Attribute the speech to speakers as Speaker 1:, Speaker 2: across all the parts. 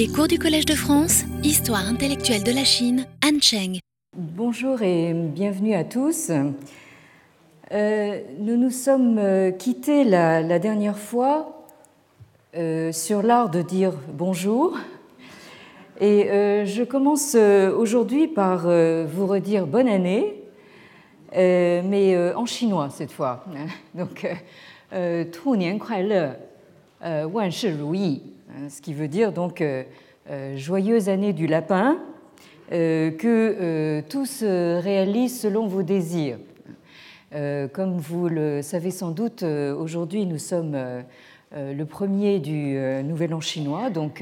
Speaker 1: Les cours du Collège de France, Histoire intellectuelle de la Chine, Han Cheng.
Speaker 2: Bonjour et bienvenue à tous. Euh, nous nous sommes euh, quittés la, dernière fois euh, sur l'art de dire bonjour. Et je commence aujourd'hui par vous redire bonne année, mais en chinois cette fois. Donc. Hein, ce qui veut dire donc euh, euh, joyeuse année du lapin, euh, que tout se réalise selon vos désirs. Comme vous le savez sans doute, aujourd'hui nous sommes le premier du Nouvel An chinois, donc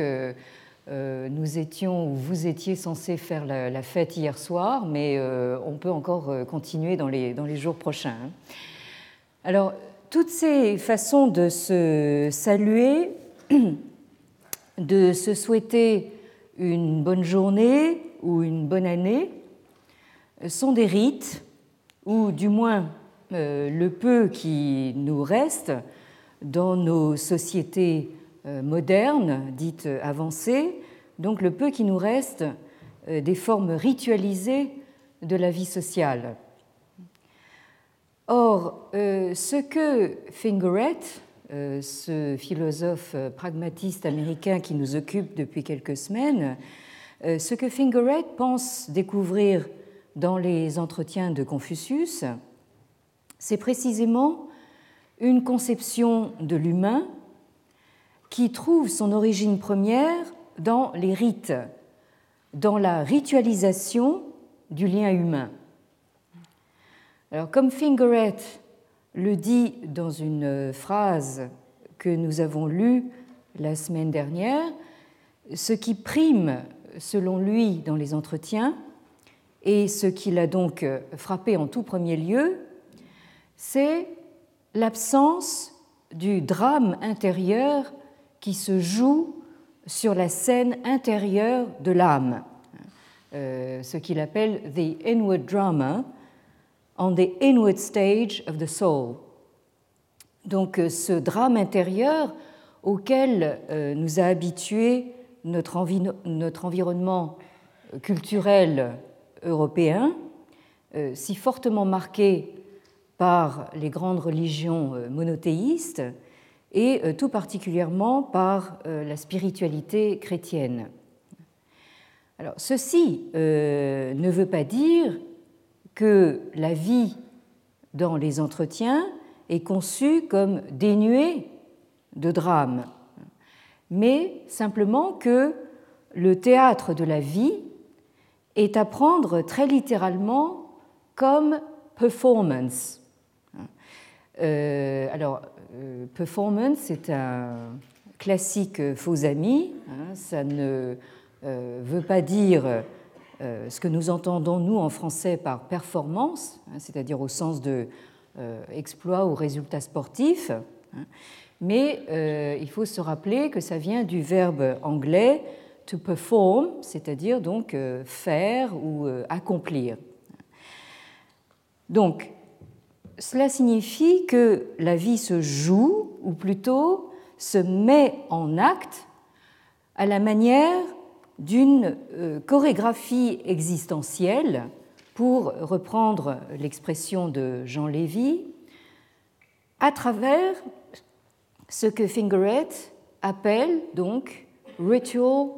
Speaker 2: nous étions ou vous étiez censé faire la, fête hier soir, mais on peut encore continuer dans les, dans les jours prochains. Hein. Alors, toutes ces façons de se saluer de se souhaiter une bonne journée ou une bonne année sont des rites, ou du moins euh, le peu qui nous reste dans nos sociétés euh, modernes, dites avancées, donc le peu qui nous reste euh, des formes ritualisées de la vie sociale. Or, ce que Fingeret, euh, ce philosophe euh, pragmatiste américain qui nous occupe depuis quelques semaines, euh, ce que Fingeret pense découvrir dans les entretiens de Confucius, c'est précisément une conception de l'humain qui trouve son origine première dans les rites, dans la ritualisation du lien humain. Alors, comme Fingeret le dit dans une phrase que nous avons lue la semaine dernière, ce qui prime selon lui dans les entretiens, et ce qui l'a donc frappé en tout premier lieu, c'est l'absence du drame intérieur qui se joue sur la scène intérieure de l'âme, euh, ce qu'il appelle the inward drama, on the inward stage of the soul. Donc euh, ce drame intérieur auquel euh, nous a habitués notre, environnement culturel européen, euh, si fortement marqué par les grandes religions monothéistes et tout particulièrement par la spiritualité chrétienne. Alors, ceci ne veut pas dire que la vie dans les entretiens est conçue comme dénuée de drame, mais simplement que le théâtre de la vie est à prendre très littéralement comme performance. Euh, alors, euh, performance, c'est un classique faux ami, hein, ça ne euh, veut pas dire ce que nous entendons, nous, en français, par performance, hein, c'est-à-dire au sens de euh, exploit ou résultat sportif. Hein. mais euh, il faut se rappeler que ça vient du verbe anglais to perform, c'est-à-dire donc faire ou accomplir. Donc, cela signifie que la vie se joue, ou plutôt se met en acte à la manière d'une euh, chorégraphie existentielle, pour reprendre l'expression de Jean Lévy, à travers ce que Fingeret appelle donc ritual,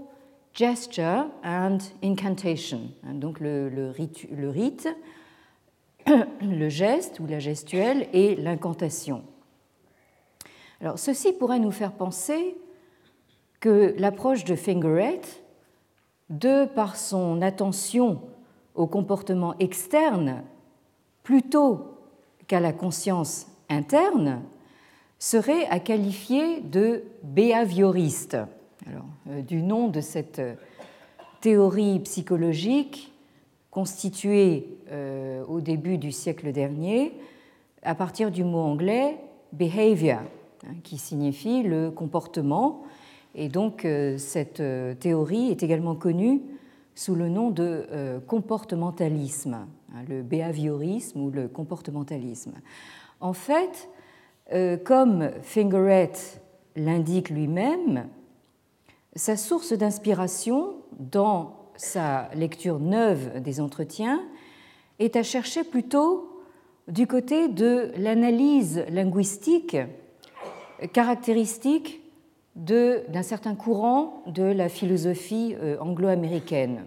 Speaker 2: gesture and incantation, hein, donc le, rite, le, rite, le geste ou la gestuelle et l'incantation. Alors ceci pourrait nous faire penser que l'approche de Fingeret de par son attention au comportement externe plutôt qu'à la conscience interne, serait à qualifier de behavioriste. Euh, du nom de cette théorie psychologique constituée euh, au début du siècle dernier à partir du mot anglais behavior, hein, qui signifie le comportement et donc euh, cette euh, théorie est également connue sous le nom de euh, comportementalisme, hein, le behaviorisme ou le comportementalisme. En fait, comme Fingeret l'indique lui-même, sa source d'inspiration dans sa lecture neuve des entretiens est à chercher plutôt du côté de l'analyse linguistique caractéristique d'un certain courant de la philosophie euh, anglo-américaine.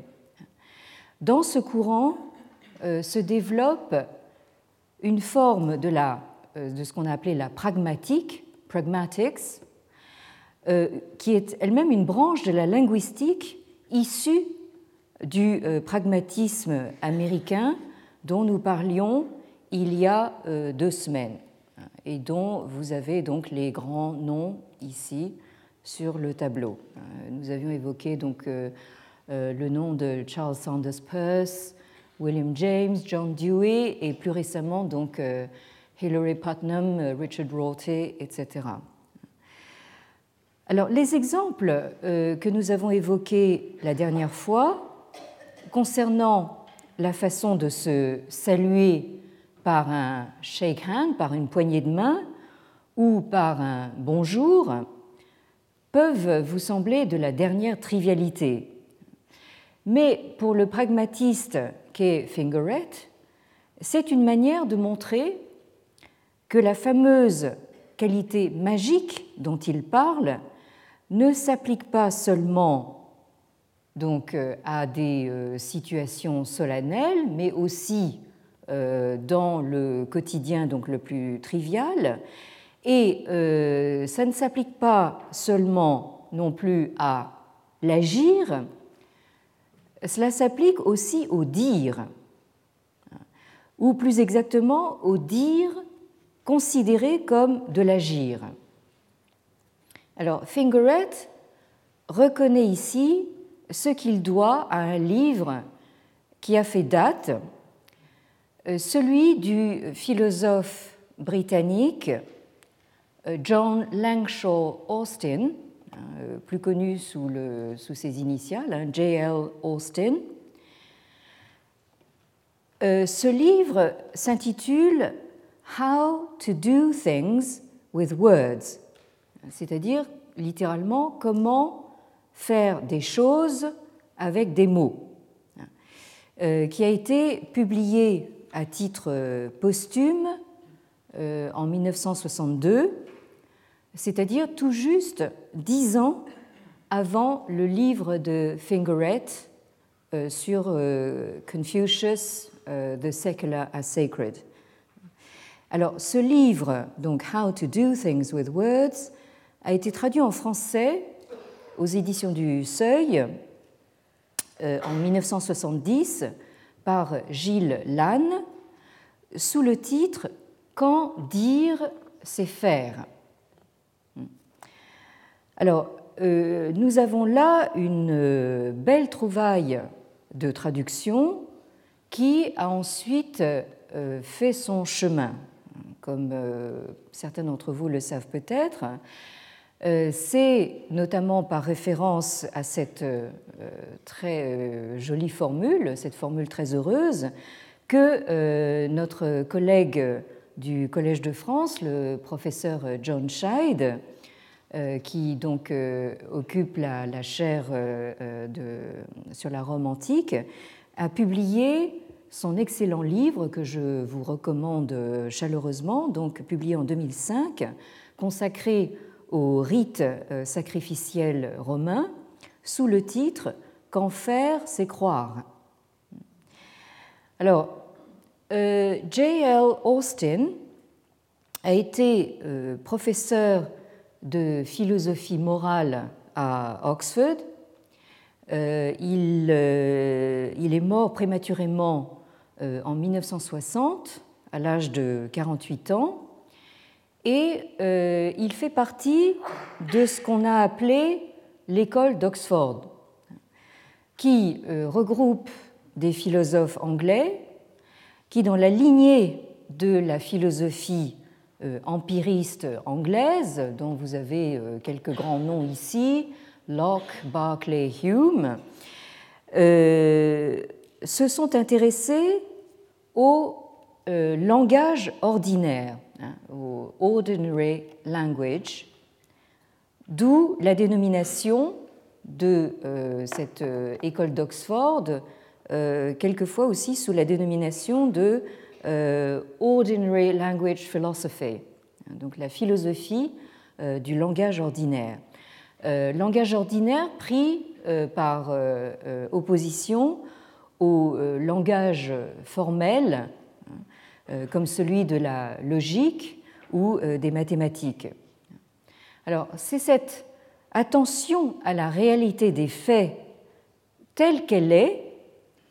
Speaker 2: Dans ce courant euh, se développe une forme de, la, euh, de ce qu'on a appelé la pragmatique, pragmatics, qui est elle-même une branche de la linguistique issue du pragmatisme américain dont nous parlions il y a deux semaines et dont vous avez donc les grands noms ici sur le tableau. Euh, nous avions évoqué donc euh, euh, le nom de Charles Sanders Peirce, William James, John Dewey et plus récemment donc Hilary Putnam, Richard Rorty, etc. Alors les exemples que nous avons évoqués la dernière fois concernant la façon de se saluer par un shake hand, par une poignée de main ou par un bonjour, peuvent vous sembler de la dernière trivialité. Mais pour le pragmatiste qu'est Fingeret, c'est une manière de montrer que la fameuse qualité magique dont il parle ne s'applique pas seulement donc euh, à des euh, situations solennelles, mais aussi euh, dans le quotidien donc le plus trivial, et euh, ça ne s'applique pas seulement non plus à l'agir, cela s'applique aussi au dire, ou plus exactement au dire considéré comme de l'agir. Alors, Fingeret reconnaît ici ce qu'il doit à un livre qui a fait date, euh, celui du philosophe britannique John Langshaw Austin, euh, plus connu sous, ses initiales, hein, J.L. Austin. Euh, ce livre s'intitule How to Do Things with Words, c'est-à-dire littéralement comment faire des choses avec des mots, qui a été publié à titre posthume en 1962 c'est-à-dire tout juste dix ans avant le livre de Fingeret euh, sur euh, Confucius, euh, The Secular as Sacred. Alors, ce livre, donc How to Do Things with Words, a été traduit en français aux éditions du Seuil en 1970 par Gilles Lannes sous le titre Quand dire, c'est faire. Alors, euh, nous avons là une euh, belle trouvaille de traduction qui a ensuite euh, fait son chemin. Comme certains d'entre vous le savent peut-être, c'est notamment par référence à cette très jolie formule, cette formule très heureuse, que notre collègue du Collège de France, le professeur John Scheid, qui donc euh, occupe la, chaire euh, sur la Rome antique, a publié son excellent livre que je vous recommande chaleureusement, donc publié en 2005, consacré au rite sacrificiel romain, sous le titre Qu'en faire, c'est croire. Alors, J.L. Austin a été professeur de philosophie morale à Oxford. Euh, il, euh, il, est mort prématurément euh, en 1960 à l'âge de 48 ans et il fait partie de ce qu'on a appelé l'école d'Oxford, qui regroupe des philosophes anglais qui, dans la lignée de la philosophie empiriste anglaise, dont vous avez euh, quelques grands noms ici, Locke, Berkeley, Hume, euh, se sont intéressés au langage ordinaire, hein, au ordinary language, d'où la dénomination de cette école d'Oxford, quelquefois aussi sous la dénomination de Ordinary Language Philosophy, donc la philosophie du langage ordinaire. langage ordinaire pris par opposition au langage formel, comme celui de la logique ou des mathématiques. Alors, c'est cette attention à la réalité des faits telle qu'elle est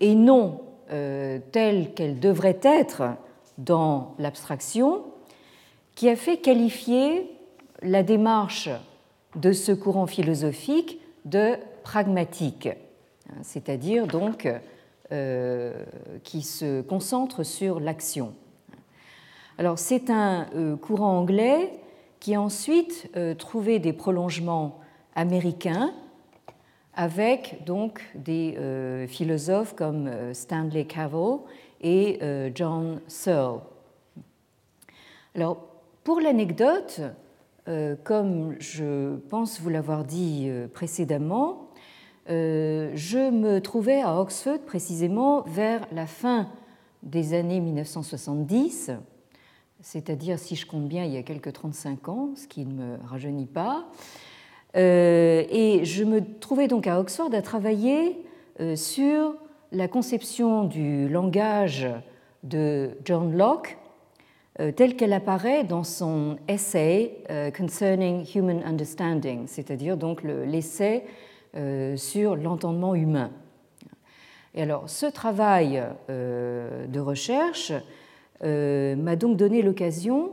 Speaker 2: et non euh, telle qu'elle devrait être dans l'abstraction qui a fait qualifier la démarche de ce courant philosophique de pragmatique, c'est-à-dire donc euh, qui se concentre sur l'action. Alors c'est un euh, courant anglais qui a ensuite trouvé des prolongements américains avec donc des euh, philosophes comme euh, Stanley Cavell et John Searle. Alors, pour l'anecdote, comme je pense vous l'avoir dit précédemment, je me trouvais à Oxford précisément vers la fin des années 1970 c'est-à-dire, si je compte bien, il y a quelques 35 ans, ce qui ne me rajeunit pas. Euh, et je me trouvais donc à Oxford à travailler euh, sur la conception du langage de John Locke, euh, telle qu'elle apparaît dans son essay Concerning Human Understanding, c'est-à-dire donc l'essai sur l'entendement humain. Et alors, ce travail de recherche m'a donc donné l'occasion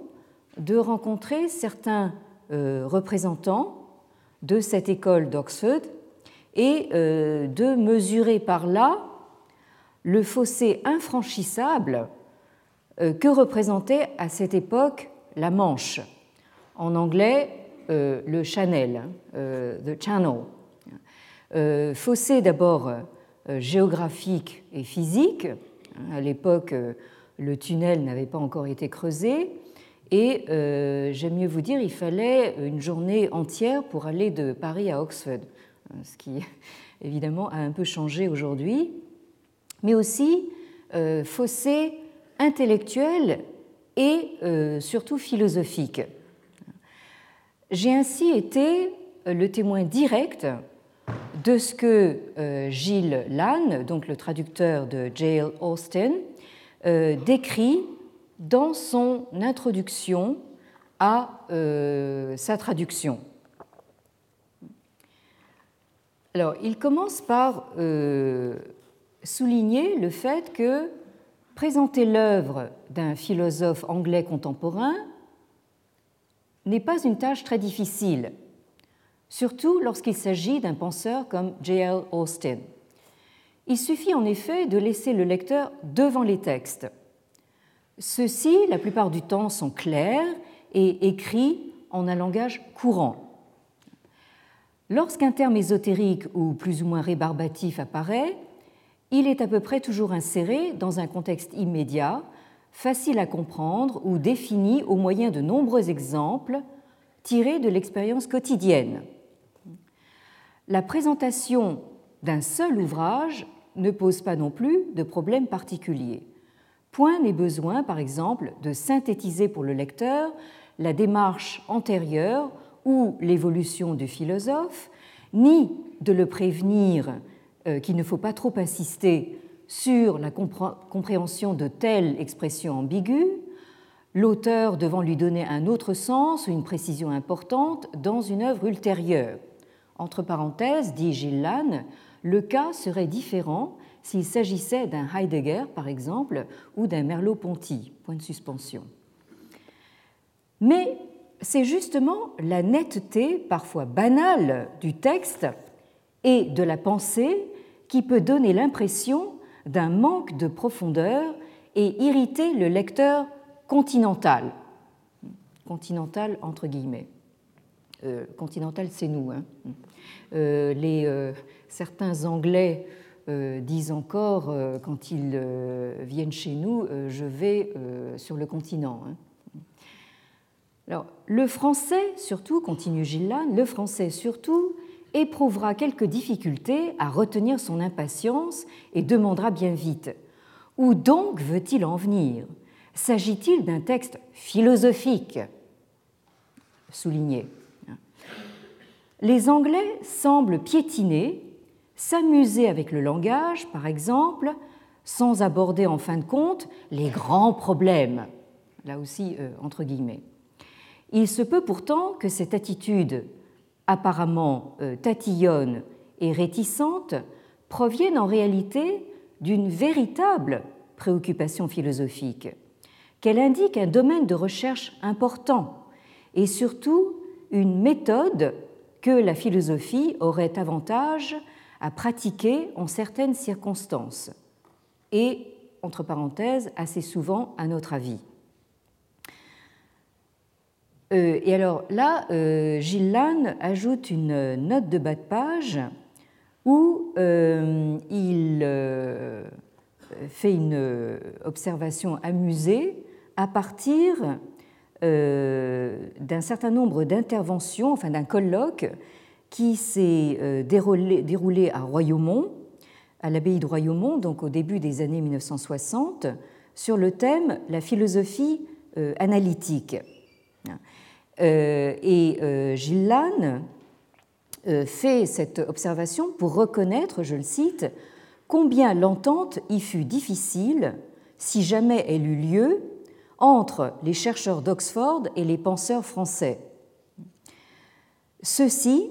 Speaker 2: de rencontrer certains représentants de cette école d'Oxford et euh, de mesurer par là le fossé infranchissable que représentait à cette époque la Manche. En anglais, le channel, the channel. Fossé d'abord géographique et physique. À l'époque, le tunnel n'avait pas encore été creusé. Et euh, j'aime mieux vous dire, il fallait une journée entière pour aller de Paris à Oxford, ce qui évidemment a un peu changé aujourd'hui, mais aussi euh, fossé intellectuel et euh, surtout philosophique. J'ai ainsi été le témoin direct de ce que Gilles Lannes, donc le traducteur de J.L. Austin, décrit dans son introduction à euh, sa traduction. Il commence par euh, souligner le fait que présenter l'œuvre d'un philosophe anglais contemporain n'est pas une tâche très difficile, surtout lorsqu'il s'agit d'un penseur comme J.L. Austin. Il suffit en effet de laisser le lecteur devant les textes. Ceux-ci, la plupart du temps, sont clairs et écrits en un langage courant. Lorsqu'un terme ésotérique ou plus ou moins rébarbatif apparaît, il est à peu près toujours inséré dans un contexte immédiat, facile à comprendre ou défini au moyen de nombreux exemples tirés de l'expérience quotidienne. La présentation d'un seul ouvrage ne pose pas non plus de problème particulier. Point n'est besoin, par exemple, de synthétiser pour le lecteur la démarche antérieure ou l'évolution du philosophe, ni de le prévenir euh, qu'il ne faut pas trop insister sur la compréhension de telle expression ambiguë, l'auteur devant lui donner un autre sens ou une précision importante dans une œuvre ultérieure. Entre parenthèses, dit Gilles Lannes, le cas serait différent s'il s'agissait d'un Heidegger, par exemple, ou d'un Merleau-Ponty. Point de suspension. Mais c'est justement la netteté, parfois banale, du texte et de la pensée qui peut donner l'impression d'un manque de profondeur et irriter le lecteur continental. Continental entre guillemets. Euh, continental, c'est nous. Hein. Euh, les, euh, certains Anglais disent encore, quand ils viennent chez nous, je vais sur le continent. Hein. Le français, surtout, continue Gillan, le français surtout, éprouvera quelques difficultés à retenir son impatience et demandera bien vite Où donc veut-il en venir? S'agit-il d'un texte philosophique? Souligné. Les Anglais semblent piétiner, s'amuser avec le langage, par exemple, sans aborder en fin de compte les grands problèmes, là aussi euh, entre guillemets. Il se peut pourtant que cette attitude apparemment euh, tatillonne et réticente provienne en réalité d'une véritable préoccupation philosophique, qu'elle indique un domaine de recherche important et surtout une méthode que la philosophie aurait avantage à pratiquer en certaines circonstances et, entre parenthèses, assez souvent à notre avis. Euh, et alors là, euh, Gilles Lannes ajoute une note de bas de page où euh, il fait une observation amusée à partir d'un certain nombre d'interventions, enfin d'un colloque qui s'est déroulé, déroulé, à Royaumont, à l'abbaye de Royaumont, donc au début des années 1960, sur le thème la philosophie analytique. Euh, et euh, Gilles Lannes euh, fait cette observation pour reconnaître, je le cite, combien l'entente y fut difficile, si jamais elle eut lieu, entre les chercheurs d'Oxford et les penseurs français. Ceux-ci,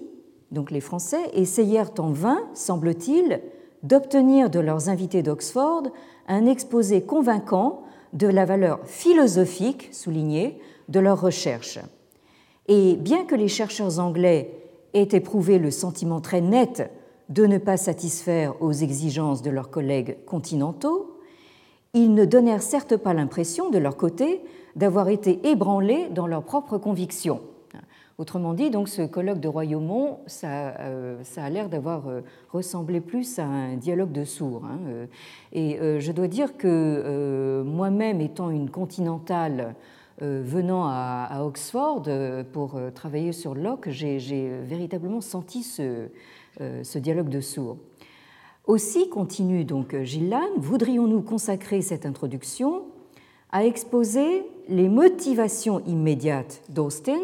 Speaker 2: donc les Français, essayèrent en vain, semble-t-il, d'obtenir de leurs invités d'Oxford un exposé convaincant de la valeur philosophique, soulignée, de leurs recherches. Et bien que les chercheurs anglais aient éprouvé le sentiment très net de ne pas satisfaire aux exigences de leurs collègues continentaux, ils ne donnèrent certes pas l'impression, de leur côté, d'avoir été ébranlés dans leurs propres convictions. Autrement dit, donc, ce colloque de Royaumont, ça, euh, ça a l'air d'avoir euh, ressemblé plus à un dialogue de sourds. Hein, euh. et je dois dire que moi-même, étant une continentale venant à, Oxford pour travailler sur Locke, j'ai véritablement senti ce, dialogue de sourds. Aussi, continue donc Gilles voudrions-nous consacrer cette introduction à exposer les motivations immédiates d'Austin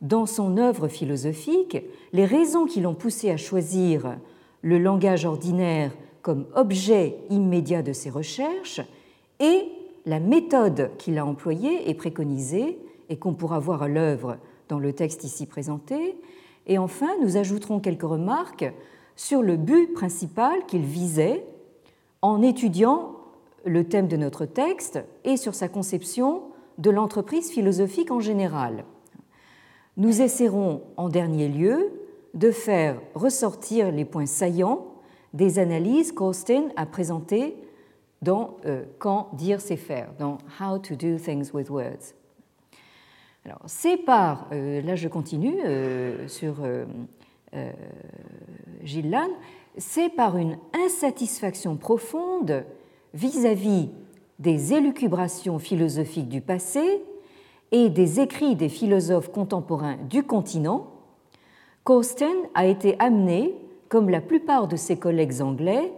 Speaker 2: dans son œuvre philosophique, les raisons qui l'ont poussé à choisir le langage ordinaire comme objet immédiat de ses recherches et la méthode qu'il a employée et préconisée et qu'on pourra voir à l'œuvre dans le texte ici présenté. Et enfin, nous ajouterons quelques remarques sur le but principal qu'il visait en étudiant le thème de notre texte et sur sa conception de l'entreprise philosophique en général. Nous essaierons en dernier lieu de faire ressortir les points saillants des analyses qu'Austin a présentées dans euh, Quand dire c'est faire, dans How to do things with words. Alors, c'est par, euh, là je continue euh, sur Gilles Lannes, c'est par une insatisfaction profonde vis-à-vis -vis des élucubrations philosophiques du passé et des écrits des philosophes contemporains du continent qu'Austen a été amené, comme la plupart de ses collègues anglais,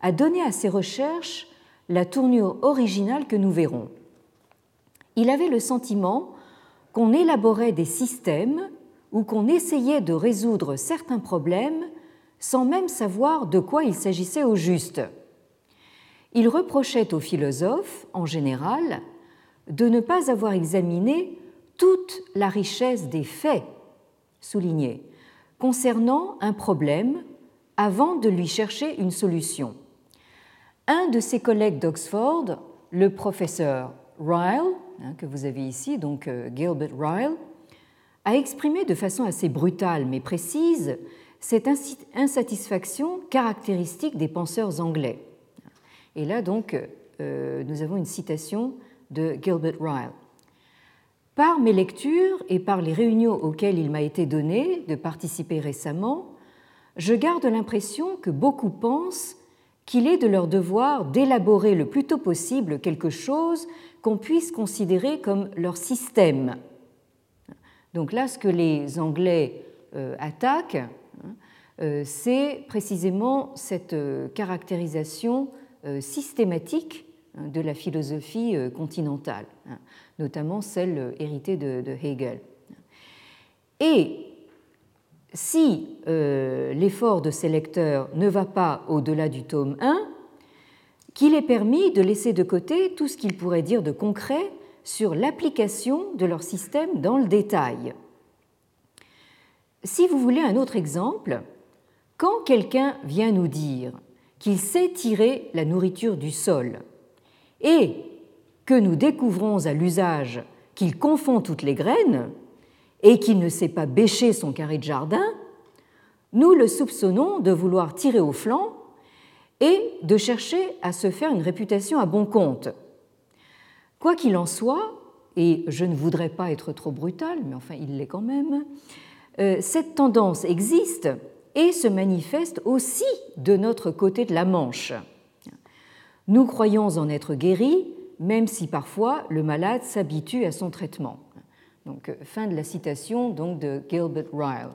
Speaker 2: à donner à ses recherches la tournure originale que nous verrons. Il avait le sentiment qu'on élaborait des systèmes ou qu'on essayait de résoudre certains problèmes sans même savoir de quoi il s'agissait au juste. Il reprochait aux philosophes, en général, de ne pas avoir examiné toute la richesse des faits soulignés concernant un problème avant de lui chercher une solution. Un de ses collègues d'Oxford, le professeur Ryle, hein, que vous avez ici, donc euh, Gilbert Ryle, a exprimé de façon assez brutale mais précise cette insatisfaction caractéristique des penseurs anglais. Et là, donc, euh, nous avons une citation de Gilbert Ryle. Par mes lectures et par les réunions auxquelles il m'a été donné de participer récemment, je garde l'impression que beaucoup pensent qu'il est de leur devoir d'élaborer le plus tôt possible quelque chose qu'on puisse considérer comme leur système. Donc là, ce que les Anglais euh, attaquent, hein, c'est précisément cette caractérisation systématique de la philosophie continentale, hein, notamment celle héritée de Hegel. Et si l'effort de ces lecteurs ne va pas au-delà du tome 1, qu'il est permis de laisser de côté tout ce qu'ils pourraient dire de concret sur l'application de leur système dans le détail. Si vous voulez un autre exemple, quand quelqu'un vient nous dire qu'il sait tirer la nourriture du sol et que nous découvrons à l'usage qu'il confond toutes les graines et qu'il ne sait pas bêcher son carré de jardin, nous le soupçonnons de vouloir tirer au flanc et de chercher à se faire une réputation à bon compte. Quoi qu'il en soit, et je ne voudrais pas être trop brutal, mais enfin il l'est quand même, euh, cette tendance existe et se manifeste aussi de notre côté de la Manche. Nous croyons en être guéris, même si parfois le malade s'habitue à son traitement. Donc, euh, fin de la citation donc, de Gilbert Ryle.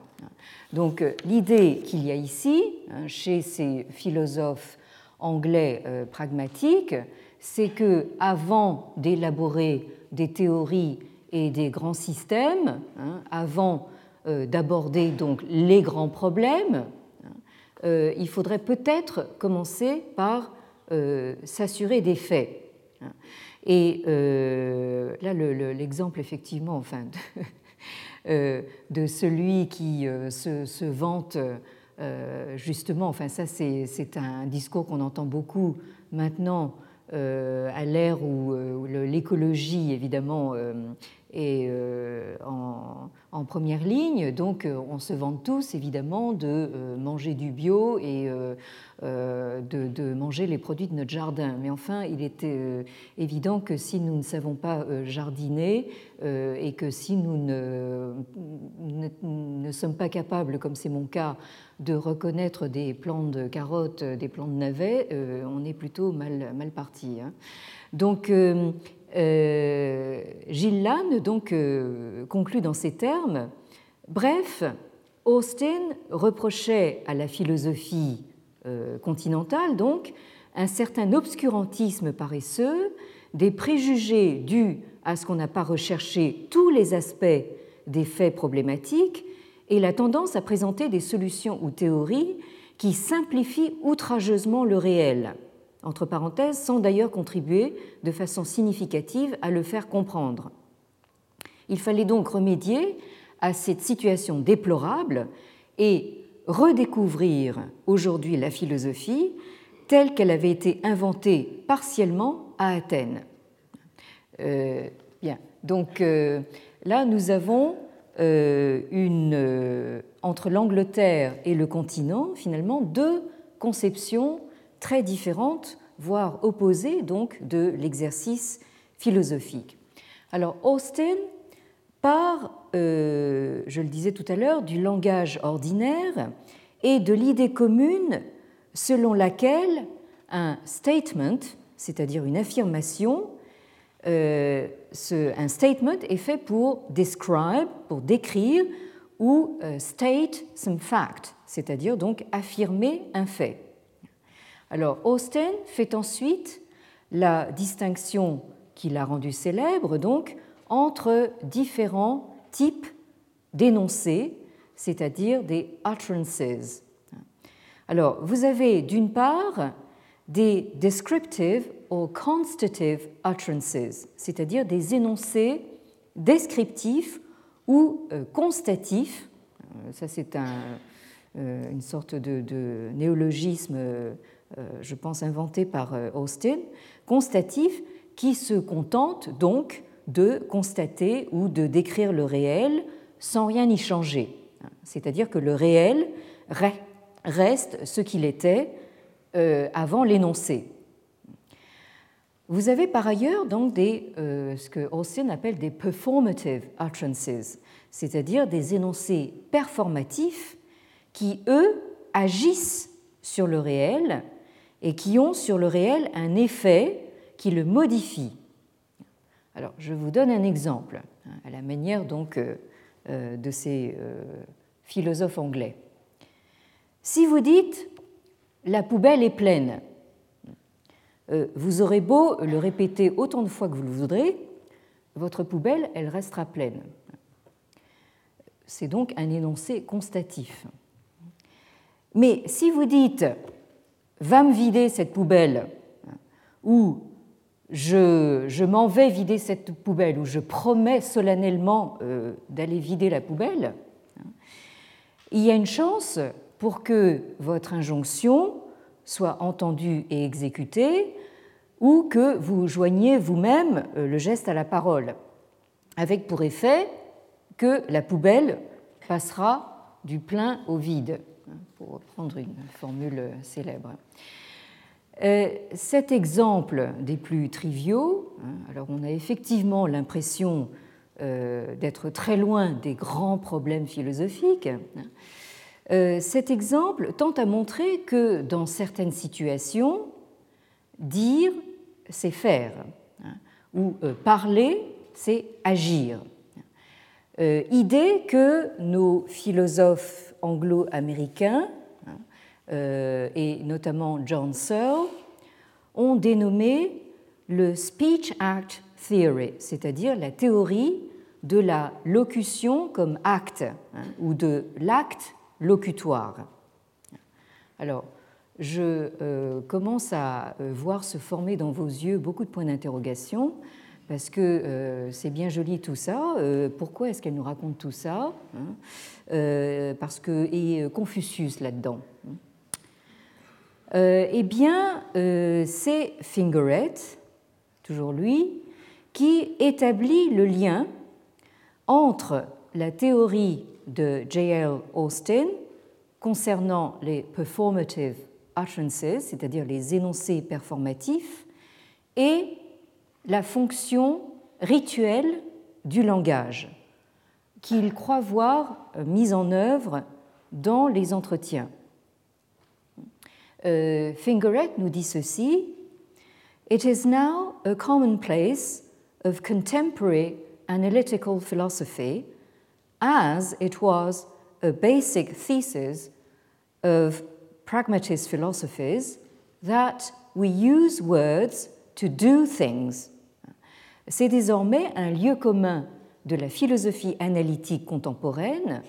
Speaker 2: Donc, euh, l'idée qu'il y a ici, hein, chez ces philosophes anglais euh, pragmatiques, c'est que avant d'élaborer des théories et des grands systèmes, hein, avant d'aborder donc les grands problèmes, hein, il faudrait peut-être commencer par s'assurer des faits. Et euh, là, l'exemple, effectivement, enfin, de, euh, celui qui euh, se, se, vante, justement, enfin, ça, c'est un discours qu'on entend beaucoup maintenant à l'ère où l'écologie, évidemment, est en, première ligne. Donc, on se vante tous, évidemment, de manger du bio et euh, de, manger les produits de notre jardin. Mais enfin, il était euh, évident que si nous ne savons pas euh, jardiner et que si nous ne, sommes pas capables, comme c'est mon cas, de reconnaître des plants de carottes, des plants de navets, on est plutôt mal, parti. Hein. Donc, Gilles Lannes conclut dans ces termes Bref, Austin reprochait à la philosophie euh, continentale, donc, un certain obscurantisme paresseux, des préjugés dus à ce qu'on n'a pas recherché tous les aspects des faits problématiques, et la tendance à présenter des solutions ou théories qui simplifient outrageusement le réel, entre parenthèses, sans d'ailleurs contribuer de façon significative à le faire comprendre. Il fallait donc remédier à cette situation déplorable et redécouvrir aujourd'hui la philosophie telle qu'elle avait été inventée partiellement à Athènes. Euh, bien, donc euh, là nous avons une, entre l'Angleterre et le continent finalement deux conceptions très différentes, voire opposées donc de l'exercice philosophique. Alors Austin part, euh, je le disais tout à l'heure, du langage ordinaire et de l'idée commune selon laquelle un statement, c'est-à-dire une affirmation, euh, un statement est fait pour describe, pour décrire, ou euh, state some fact, c'est-à-dire donc affirmer un fait. Alors Austin fait ensuite la distinction qu'il a rendue célèbre, donc entre différents types d'énoncés, c'est-à-dire des utterances. Alors, vous avez d'une part des descriptive ou constative utterances, c'est-à-dire des énoncés descriptifs ou euh, constatifs. Euh, ça, c'est euh, une sorte de, néologisme, je pense, inventé par Austin, constatif, qui se contente donc de constater ou de décrire le réel sans rien y changer. C'est-à-dire que le réel reste ce qu'il était avant l'énoncé. Vous avez par ailleurs donc euh, ce que Austin appelle des performative utterances, c'est-à-dire des énoncés performatifs qui, eux, agissent sur le réel et qui ont sur le réel un effet qui le modifie. Alors, je vous donne un exemple, hein, à la manière donc euh, euh, de ces philosophes anglais. Si vous dites la poubelle est pleine, vous aurez beau le répéter autant de fois que vous le voudrez, votre poubelle, elle restera pleine. C'est donc un énoncé constatif. Mais si vous dites va me vider cette poubelle, ou je, m'en vais vider cette poubelle, ou je promets solennellement euh, d'aller vider la poubelle, il y a une chance pour que votre injonction soit entendue et exécutée, ou que vous joigniez vous-même euh, le geste à la parole, avec pour effet que la poubelle passera du plein au vide, pour reprendre une formule célèbre. Euh, cet exemple des plus triviaux, hein, alors on a effectivement l'impression euh, d'être très loin des grands problèmes philosophiques, hein, cet exemple tente à montrer que dans certaines situations, dire c'est faire, hein, ou euh, parler, c'est agir. Euh, idée que nos philosophes anglo-américains, hein, euh, et notamment John Searle, ont dénommé le Speech Act Theory, c'est-à-dire la théorie de la locution comme acte, hein, ou de l'acte locutoire. Alors, je euh, commence à euh, voir se former dans vos yeux beaucoup de points d'interrogation, parce que euh, c'est bien joli tout ça. pourquoi est-ce qu'elle nous raconte tout ça hein Parce que et Confucius là-dedans. eh bien, c'est Fingeret, toujours lui, qui établit le lien entre la théorie de J.L. Austin concernant les performative c'est-à-dire les énoncés performatifs, et la fonction rituelle du langage, qu'il croit voir euh, mise en œuvre dans les entretiens. Euh, Fingeret nous dit ceci It is now a commonplace of contemporary analytical philosophy, as it was a basic thesis of pragmatist philosophies that we use words to do things. C'est désormais un lieu commun de la philosophie analytique contemporaine,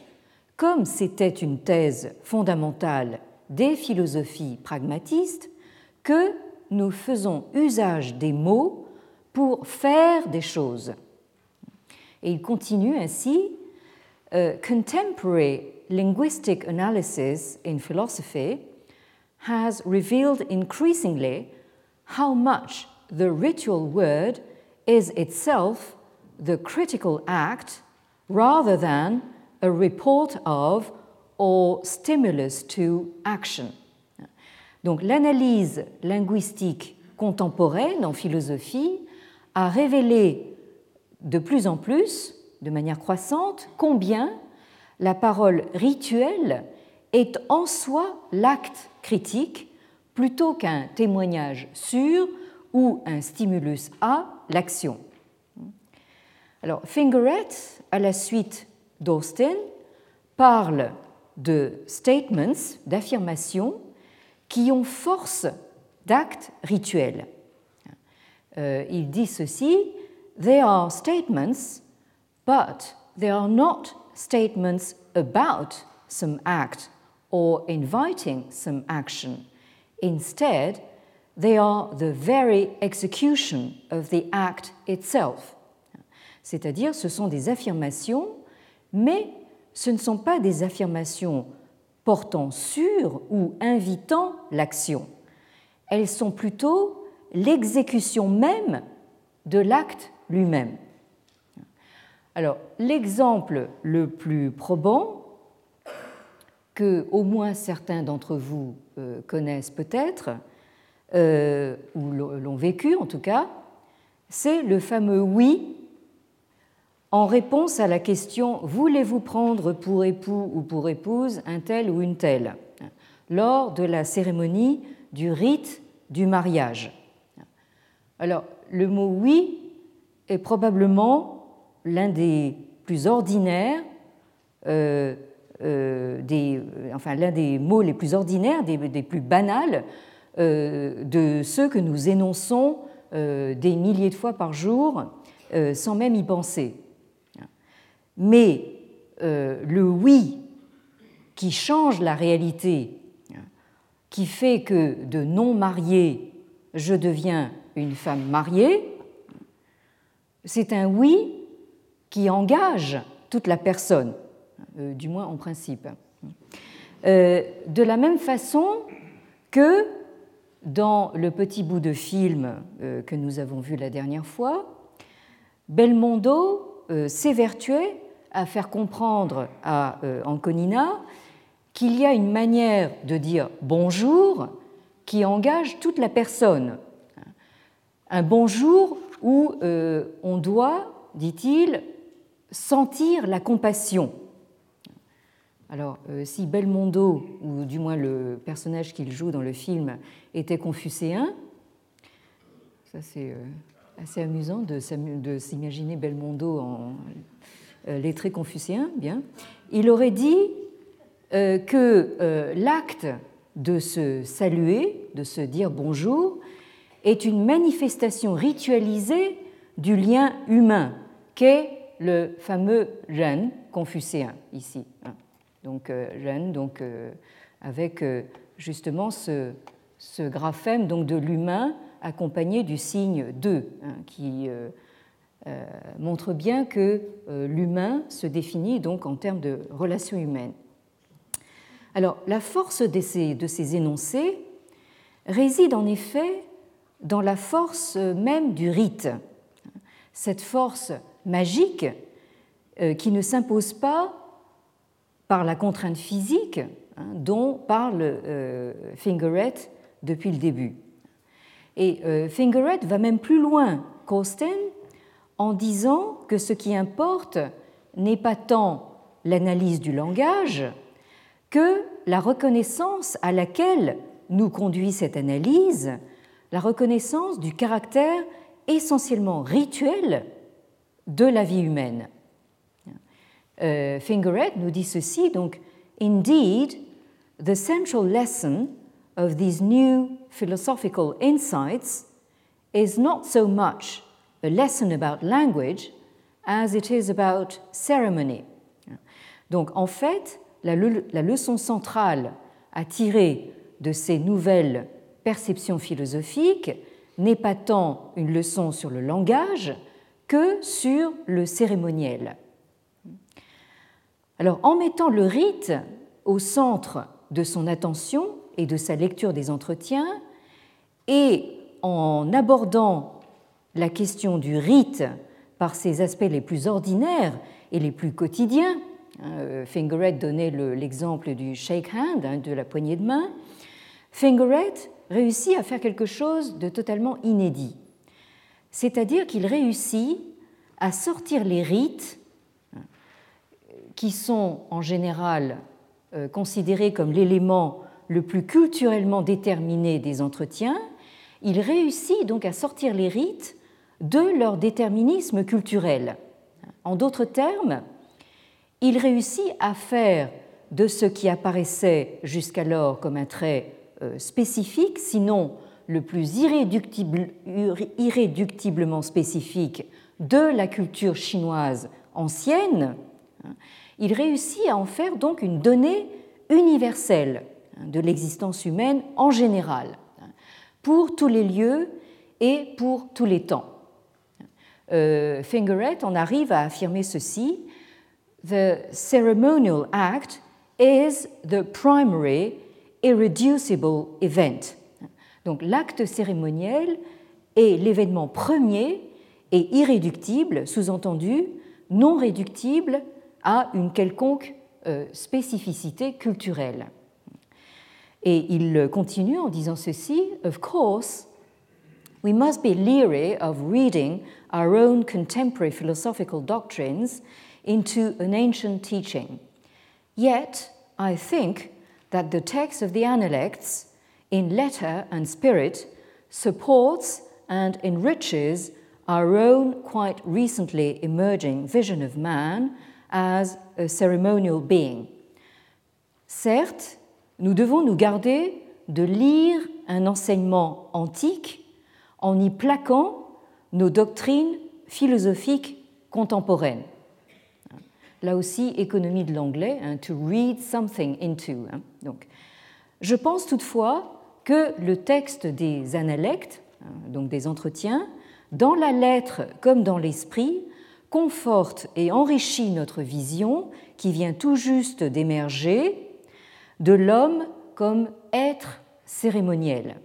Speaker 2: comme c'était une thèse fondamentale des philosophies pragmatistes, que nous faisons usage des mots pour faire des choses. Et il continue ainsi, uh, Contemporary linguistic analysis in philosophy has revealed increasingly how much the ritual word is itself the critical act rather than a report of or stimulus to action. Donc l'analyse linguistique contemporaine en philosophie a révélé de plus en plus, de manière croissante, combien la parole rituelle est en soi l'acte critique plutôt qu'un témoignage sûr ou un stimulus à l'action. Alors, Fingeret, à la suite d'Austin, parle de statements, d'affirmations, qui ont force d'actes rituels. Euh, il dit ceci They are statements, but they are not statements about some act or inviting some action. Instead, they are the very execution of the act itself. C'est-à-dire, ce sont des affirmations, mais ce ne sont pas des affirmations portant sur ou invitant l'action. Elles sont plutôt l'exécution même de l'acte lui-même. Alors, l'exemple le plus probant que au moins certains d'entre vous euh, connaissent peut-être, euh, ou l'ont vécu en tout cas, c'est le fameux oui en réponse à la question Voulez-vous prendre pour époux ou pour épouse un tel ou une telle? lors de la cérémonie du rite du mariage. Alors, le mot oui est probablement l'un des plus ordinaires euh, des, enfin, l'un des mots les plus ordinaires, des, plus banals de ceux que nous énonçons des milliers de fois par jour sans même y penser. Mais le oui qui change la réalité, qui fait que de non marié, je deviens une femme mariée, c'est un oui qui engage toute la personne, euh, du moins en principe. Euh, de la même façon que dans le petit bout de film euh, que nous avons vu la dernière fois, Belmondo s'évertuait à faire comprendre à Anconina qu'il y a une manière de dire bonjour qui engage toute la personne. Un bonjour où euh, on doit, dit-il, sentir la compassion. Alors, euh, si Belmondo, ou du moins le personnage qu'il joue dans le film, était confucéen, ça c'est euh, assez amusant de s'imaginer Belmondo en lettré confucéen, bien, il aurait dit euh, que euh, l'acte de se saluer, de se dire bonjour, est une manifestation ritualisée du lien humain qu'est le fameux Ren confucéen ici. Donc euh, Ren, donc avec justement ce, graphème donc de l'humain accompagné du signe 2 hein, qui montre bien que l'humain se définit donc en termes de relations humaines. Alors, la force de ces, énoncés réside en effet dans la force même du rite, cette force magique euh, qui ne s'impose pas par la contrainte physique hein, dont parle euh, Fingeret depuis le début. Et euh, Fingeret va même plus loin qu'Austen en disant que ce qui importe n'est pas tant l'analyse du langage, que la reconnaissance à laquelle nous conduit cette analyse, la reconnaissance du caractère essentiellement rituel de la vie humaine. Euh, Fingeret nous dit ceci, donc, Indeed, the central lesson of these new philosophical insights is not so much a lesson about language as it is about ceremony. Donc, en fait, la, leçon centrale à tirer de ces nouvelles perceptions philosophiques n'est pas tant une leçon sur le langage que sur le cérémoniel. Alors, en mettant le rite au centre de son attention et de sa lecture des entretiens, et en abordant la question du rite par ses aspects les plus ordinaires et les plus quotidiens, Hein, euh, Fingeret donnait l'exemple du shake hand, hein, de la poignée de main. Fingeret réussit à faire quelque chose de totalement inédit. C'est-à-dire qu'il réussit à sortir les rites qui sont en général euh, considérés comme l'élément le plus culturellement déterminé des entretiens. Il réussit donc à sortir les rites de leur déterminisme culturel. En d'autres termes, il réussit à faire de ce qui apparaissait jusqu'alors comme un trait euh, spécifique, sinon le plus irréductiblement spécifique de la culture chinoise ancienne, hein, il réussit à en faire donc une donnée universelle hein, de l'existence humaine en général, hein, pour tous les lieux et pour tous les temps. Euh, Fingeret en arrive à affirmer ceci the ceremonial act is the primary irreducible event. Donc l'acte cérémoniel est l'événement premier et irréductible, sous-entendu non réductible à une quelconque euh, spécificité culturelle. Et il continue en disant ceci, Of course, we must be leery of reading our own contemporary philosophical doctrines into an ancient teaching. Yet, I think that the text of the Analects, in letter and spirit, supports and enriches our own quite recently emerging vision of man as a ceremonial being. Certes, nous devons nous garder de lire un enseignement antique en y plaquant nos doctrines philosophiques contemporaines. Là aussi, économie de l'anglais, hein, to read something into. Hein. Donc, je pense toutefois que le texte des analectes, hein, donc des entretiens, dans la lettre comme dans l'esprit, conforte et enrichit notre vision qui vient tout juste d'émerger de l'homme comme être cérémoniel.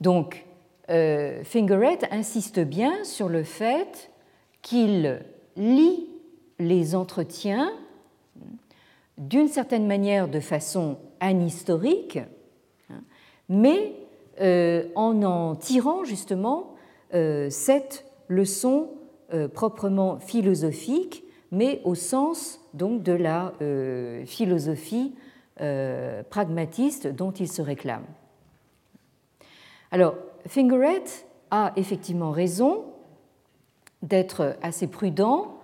Speaker 2: Donc, euh, Fingeret insiste bien sur le fait qu'il lit les entretiens d'une certaine manière de façon anhistorique, mais euh, en en tirant justement euh, cette leçon proprement philosophique, mais au sens donc de la philosophie pragmatiste dont il se réclame. Alors, Fingeret a effectivement raison d'être assez prudent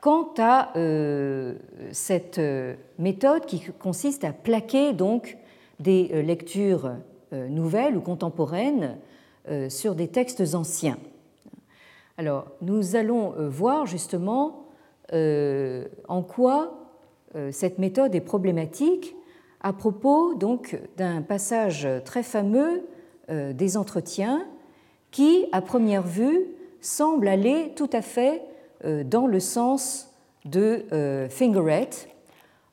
Speaker 2: quant à euh, cette euh, méthode qui consiste à plaquer donc des euh, lectures nouvelles ou contemporaines sur des textes anciens. Alors, nous allons voir justement en quoi cette méthode est problématique à propos donc d'un passage très fameux euh, des entretiens qui, à première vue, semblent aller tout à fait euh, dans le sens de euh, Fingeret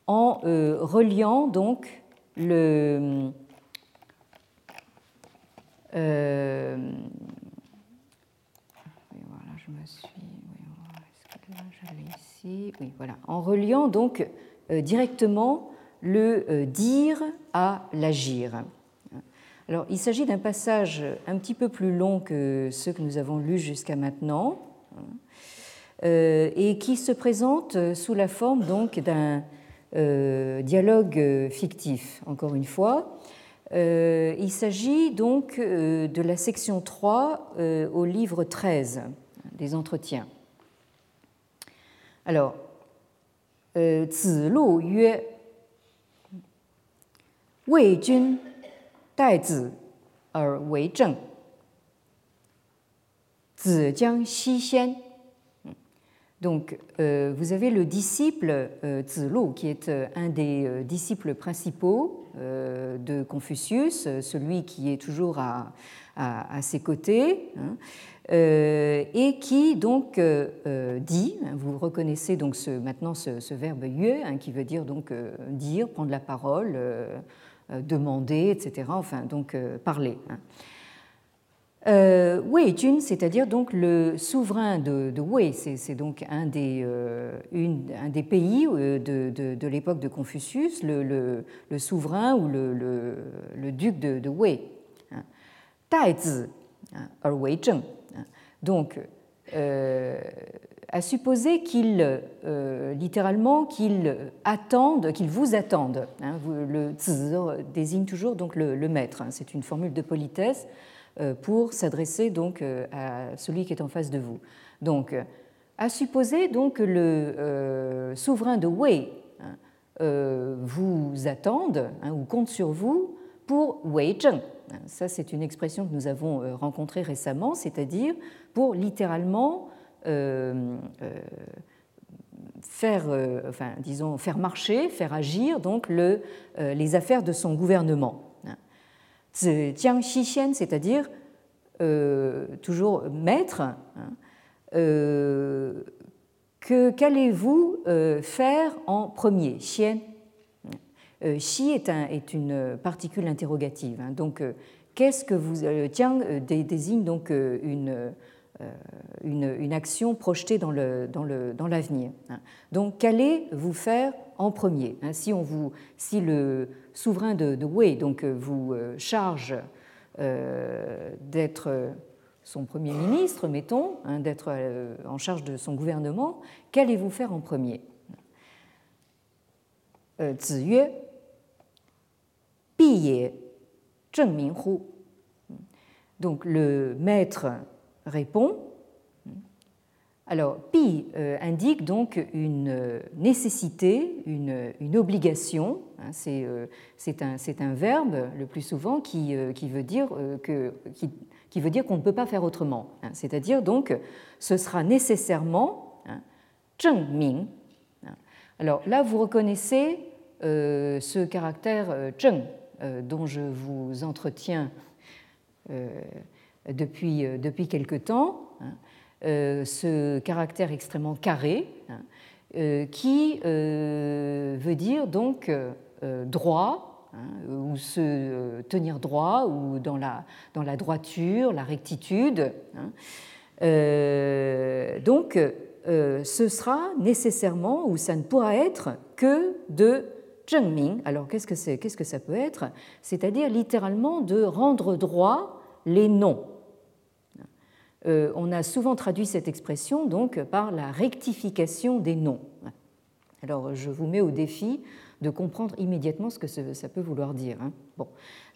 Speaker 2: en reliant donc le, je me suis. ici? Oui, voilà. En reliant donc directement le dire à l'agir. Alors, il s'agit d'un passage un petit peu plus long que ceux que nous avons lus jusqu'à maintenant, euh, et qui se présente sous la forme donc d'un euh, dialogue fictif, encore une fois. Euh, il s'agit donc de la section 3 au livre 13 des entretiens. Alors, euh, yue Wei Jun Wei Donc, euh, vous avez le disciple euh, qui est euh, un des disciples principaux de Confucius, celui qui est toujours à, ses côtés. Hein et qui donc dit, hein, vous reconnaissez donc maintenant ce, verbe yue, hein, qui veut dire donc dire, prendre la parole euh, demander, etc. Enfin, donc euh, parler. Hein. Euh, Wei Jun, c'est-à-dire donc le souverain de, Wei, c'est donc un des, pays de, l'époque de Confucius, le, souverain ou le, duc de, Wei. Hein. Taizi, hein, Wei Zheng. Donc, à supposer qu'ils, euh, littéralement, qu'ils attendent, qu'ils vous attendent. Hein, le zi désigne toujours donc le, maître. Hein. c'est une formule de politesse euh, pour s'adresser donc euh, à celui qui est en face de vous. Donc, à supposer donc que le souverain de Wei hein, vous attende ou compte sur vous pour Wei Zheng. Ça, c'est une expression que nous avons rencontrée récemment, c'est-à-dire pour littéralement euh, euh, faire, euh, enfin, disons, faire marcher, faire agir donc le, les affaires de son gouvernement. Jiang Xixian, c'est-à-dire toujours maître, hein, que qu'allez-vous faire en premier? Xian Xi est, un, une particule interrogative. Hein. donc, qu'est-ce que vous. Jiang désigne donc une euh, une, action projetée dans l'avenir. Dans le, dans hein. Donc, qu'allez-vous faire en premier hein? si, on vous, si le souverain de, Wei donc, euh, vous euh, charge d'être son Premier ministre, mettons, d'être en charge de son gouvernement, qu'allez-vous faire en premier? Bi Zheng Hu. Donc le maître répond Alors, pi indique donc une nécessité, une, obligation. Hein, c'est un, un, verbe, le plus souvent, qui, qui veut dire que, qui, qui veut dire qu'on ne peut pas faire autrement. Hein. C'est-à-dire donc, ce sera nécessairement zheng ming. Hein. Alors là, vous reconnaissez euh, ce caractère euh, zheng euh, dont je vous entretiens depuis, depuis quelque temps, ce caractère extrêmement carré qui veut dire donc droit, Hein, ou se euh, tenir droit, ou dans la, dans la droiture, la rectitude. Hein. Euh, donc, euh, ce sera nécessairement, ou ça ne pourra être que de Zhengming. Alors, qu'est-ce que, c'est, qu'est-ce que ça peut être? C'est-à-dire littéralement de rendre droit les noms. on a souvent traduit cette expression donc par la rectification des noms. Alors, je vous mets au défi de comprendre immédiatement ce que ça peut vouloir dire. Hein. Bon.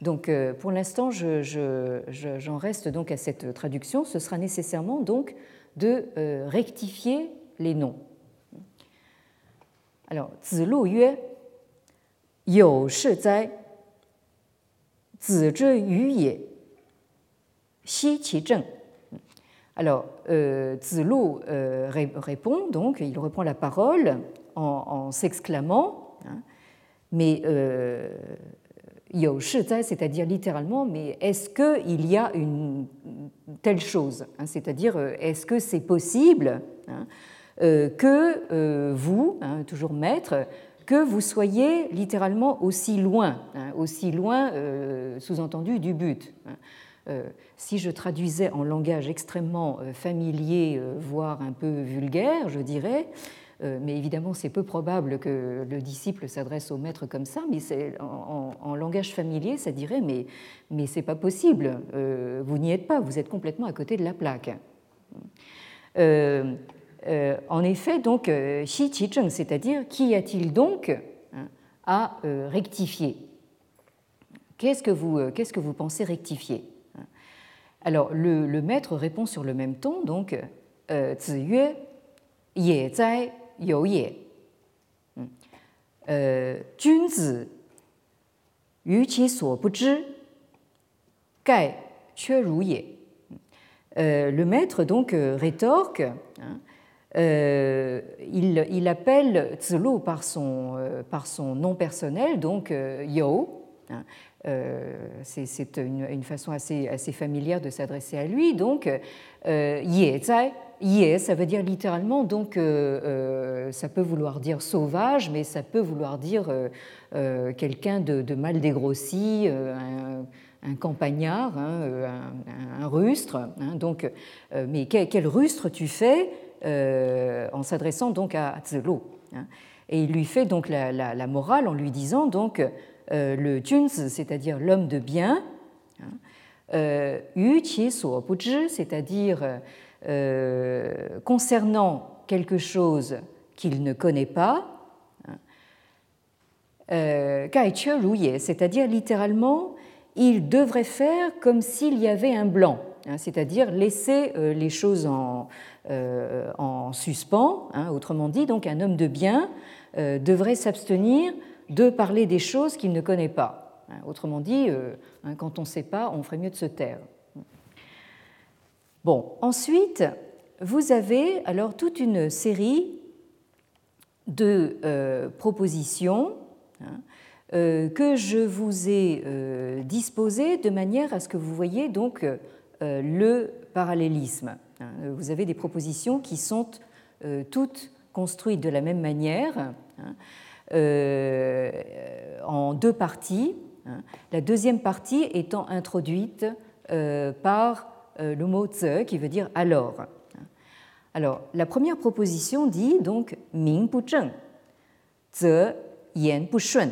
Speaker 2: Donc, euh, pour l'instant, j'en reste donc à cette traduction. Ce sera nécessairement donc de euh, rectifier les noms. Alors, Zilu yue, you shi zai, zi zhi yu ye, xi qi zheng. Alors, euh, Zilu euh, répond, donc, il reprend la parole en, s'exclamant hein, mais euh, c'est-à-dire littéralement, mais est-ce qu'il y a une telle chose hein, C'est-à-dire, euh, est-ce que c'est possible hein, euh, que euh, vous, toujours maître, que vous soyez littéralement aussi loin, aussi loin, sous-entendu, du but si je traduisais en langage extrêmement familier, voire un peu vulgaire, je dirais, euh, mais évidemment, c'est peu probable que le disciple s'adresse au maître comme ça, mais en, langage familier, ça dirait Mais, mais c'est pas possible, euh, vous n'y êtes pas, vous êtes complètement à côté de la plaque. Euh, euh, en effet, donc, euh, Xi Qicheng, c'est-à-dire qu'y a-t-il donc hein, à euh, rectifier? Qu'est-ce que, vous, euh, qu'est-ce que vous pensez rectifier? Alors, le, le, maître répond sur le même ton, donc, euh, Ziyue, Ye Zai, You Ye. Jun Zi, Yu Qi So Bu Zhi, Gai Che Ru Ye. Le maître donc rétorque hein, euh, il, appelle Zilu par son, euh, par son nom personnel, donc euh, Yo. Hein, c'est une, façon assez, assez familière de s'adresser à lui. Donc, Ye ça veut dire littéralement, donc ça peut vouloir dire sauvage, mais ça peut vouloir dire quelqu'un de, mal dégrossi, un, campagnard, hein, un, rustre. Hein, donc, mais quel, rustre tu fais en s'adressant donc à Zelo hein. Et il lui fait donc la, morale en lui disant donc le Juns, c'est-à-dire l'homme de bien, Yu Qi c'est-à-dire euh, concernant quelque chose qu'il ne connaît pas, hein, euh, c'est-à-dire littéralement, il devrait faire comme s'il y avait un blanc, hein, c'est-à-dire laisser euh, les choses en, en suspens, hein, autrement dit, donc un homme de bien devrait s'abstenir de parler des choses qu'il ne connaît pas. Autrement dit, quand on ne sait pas, on ferait mieux de se taire. Bon, ensuite, vous avez alors toute une série de euh, propositions hein, euh, que je vous ai euh, disposées de manière à ce que vous voyez donc le parallélisme. Hein. Vous avez des propositions qui sont toutes construites de la même manière hein, en deux parties. La deuxième partie étant introduite par euh, le mot ze qui veut dire alors. Alors, la première proposition dit donc ming bu zheng, ze yan bu shun.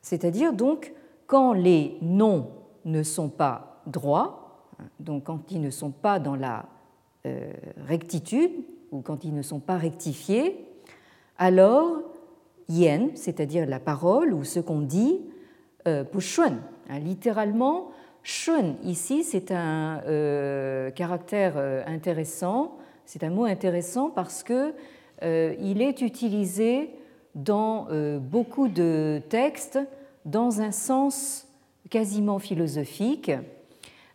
Speaker 2: C'est-à-dire donc quand les noms ne sont pas droits, donc quand ils ne sont pas dans la euh, rectitude ou quand ils ne sont pas rectifiés, alors yen, c'est-à-dire la parole ou ce qu'on dit, euh, shun, hein, littéralement Shun, ici, c'est un euh, caractère euh, intéressant c'est un mot intéressant parce que il est utilisé dans beaucoup de textes dans un sens quasiment philosophique.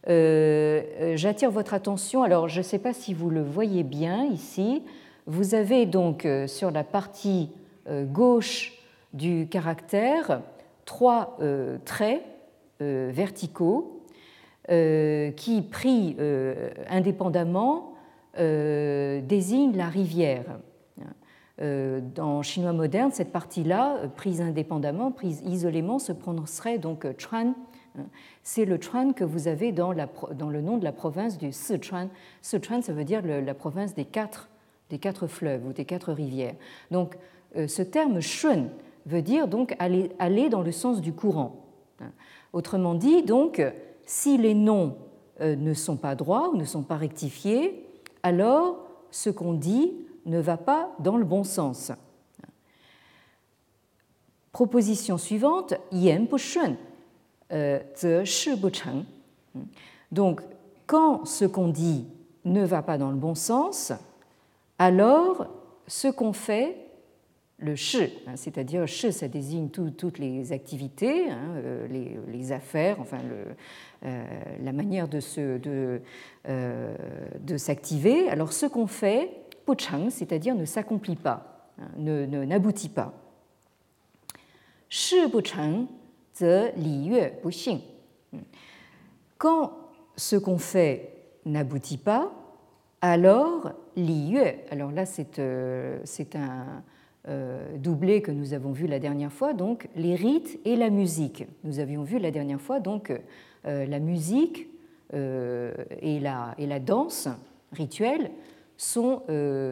Speaker 2: J'attire votre attention, alors je ne sais pas si vous le voyez bien ici, vous avez donc sur la partie gauche du caractère trois traits verticaux euh, qui, pris euh, indépendamment, euh, désigne la rivière. Dans chinois moderne, cette partie-là, prise indépendamment, prise isolément, se prononcerait donc Chuan. C'est le Chuan que vous avez dans, le nom de la province du Sichuan. Sichuan, ça veut dire la province des quatre, des quatre fleuves ou des quatre rivières. Donc, ce terme Shun veut dire donc aller, dans le sens du courant. Autrement dit, donc, si les noms euh, ne sont pas droits ou ne sont pas rectifiés, alors ce qu'on dit ne va pas dans le bon sens. Proposition suivante, bu shun, Donc, quand ce qu'on dit ne va pas dans le bon sens, alors ce qu'on fait le shi, hein, c'est-à-dire shi, ça désigne toutes les activités, hein, euh, les, affaires, enfin euh, la manière de, euh, de, s'activer. Alors ce qu'on fait, pochang, c'est-à-dire ne s'accomplit pas, hein, ne, n'aboutit pas. Shi chang, ze li yue bu xing. Quand ce qu'on fait n'aboutit pas, alors li alors là c'est, c'est un euh, doublé que nous avons vu la dernière fois, donc les rites et la musique. Nous avions vu la dernière fois donc euh, la musique euh, et, la, et la danse rituelle sont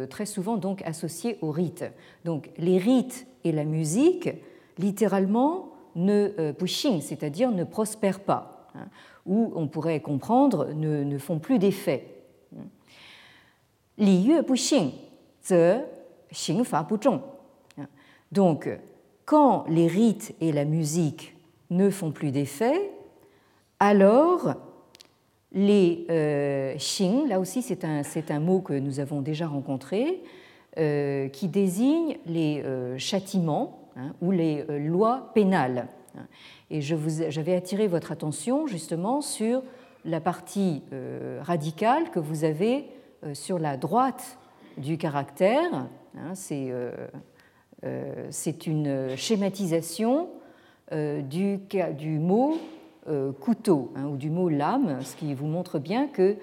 Speaker 2: très souvent donc associés aux rites. Donc les rites et la musique, littéralement, ne pushing, c'est-à-dire ne prospèrent pas, hein, ou on pourrait comprendre ne, ne font plus d'effet. Li yue pushing, ze xing fa zhong. Donc, quand les rites et la musique ne font plus d'effet, alors les euh, xing, là aussi c'est un, un, mot que nous avons déjà rencontré, euh, qui désigne les euh, châtiments hein, ou les euh, lois pénales. Et j'avais attiré votre attention justement sur la partie radicale que vous avez sur la droite du caractère. Hein, c'est euh, c'est une schématisation euh, du, du mot euh, couteau hein, ou du mot lame, ce qui vous montre bien que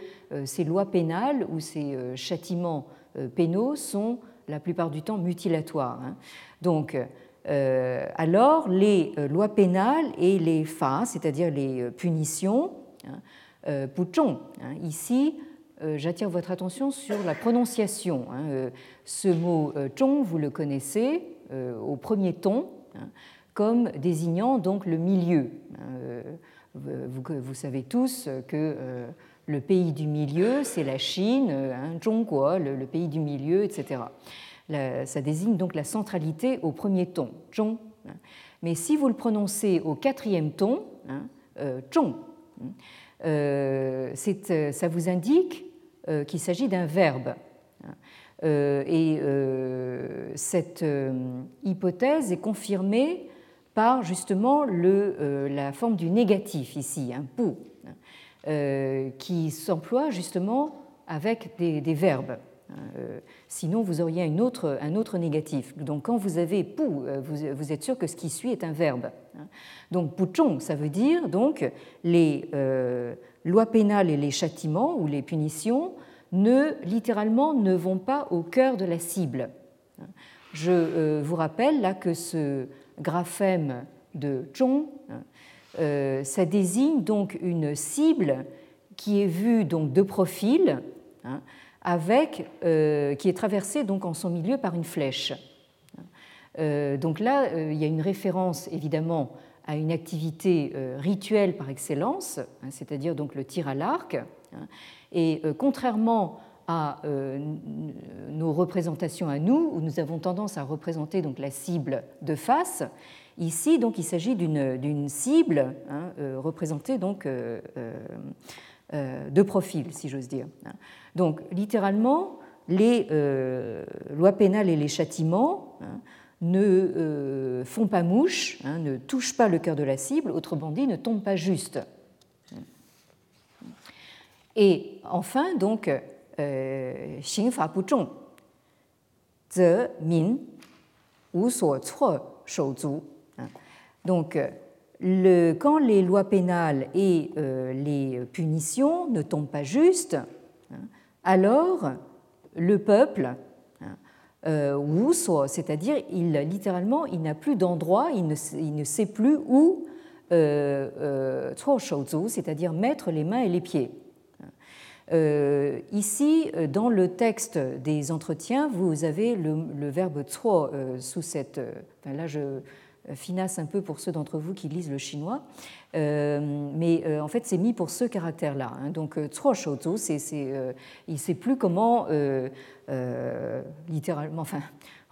Speaker 2: ces lois pénales ou ces châtiments pénaux sont la plupart du temps mutilatoires. Donc, alors les lois pénales et les fa, c'est-à-dire les punitions, hein, ici, j'attire votre attention sur la prononciation. Ce mot zhong, vous le connaissez, euh, au premier ton, hein, comme désignant donc le milieu. Euh, vous, savez tous que euh, le pays du milieu, c'est la Chine, hein, Zhongguo, le, pays du milieu, etc. ça désigne donc la centralité au premier ton, Zhong. Hein. Mais si vous le prononcez au quatrième ton, Zhong, ça vous indique qu'il s'agit d'un verbe. Euh, et euh, cette euh, hypothèse est confirmée par justement la forme du négatif ici, un pou, qui s'emploie justement avec des, verbes. Sinon, vous auriez un autre négatif. Donc, quand vous avez pou, vous, êtes sûr que ce qui suit est un verbe. Donc, pouchong, ça veut dire donc les lois pénales et les châtiments ou les punitions ne, littéralement, ne vont pas au cœur de la cible. Je euh, vous rappelle là que ce graphème de Zhong, euh, ça désigne donc une cible qui est vue donc de profil, hein, avec, euh, qui est traversée donc en son milieu par une flèche. donc là, il y a une référence évidemment à une activité rituelle par excellence, hein, c'est-à-dire donc le tir à l'arc, hein, et euh, contrairement à euh, nos représentations à nous, où nous avons tendance à représenter donc la cible de face, ici donc il s'agit d'une cible hein, euh, représentée donc de profil, si j'ose dire. Donc littéralement, les lois pénales et les châtiments hein, ne font pas mouche, hein, ne touchent pas le cœur de la cible, autrement dit, ne tombent pas juste. Et enfin, donc, Ze Min Zu. Donc, quand les lois pénales et euh, les punitions ne tombent pas justes, hein, alors le peuple, hein, euh, c'est-à-dire il, littéralement il n'a plus d'endroit, il ne, sait plus où, euh, euh c'est-à-dire mettre les mains et les pieds. Euh, ici, dans le texte des entretiens, vous avez le, verbe tro sous cette. Enfin là, je, euh, finasse un peu pour ceux d'entre vous qui lisent le chinois, euh, mais euh, en fait c'est mis pour ce caractère-là. Hein. Donc Shouzu, c'est, il ne sait plus comment, littéralement, enfin,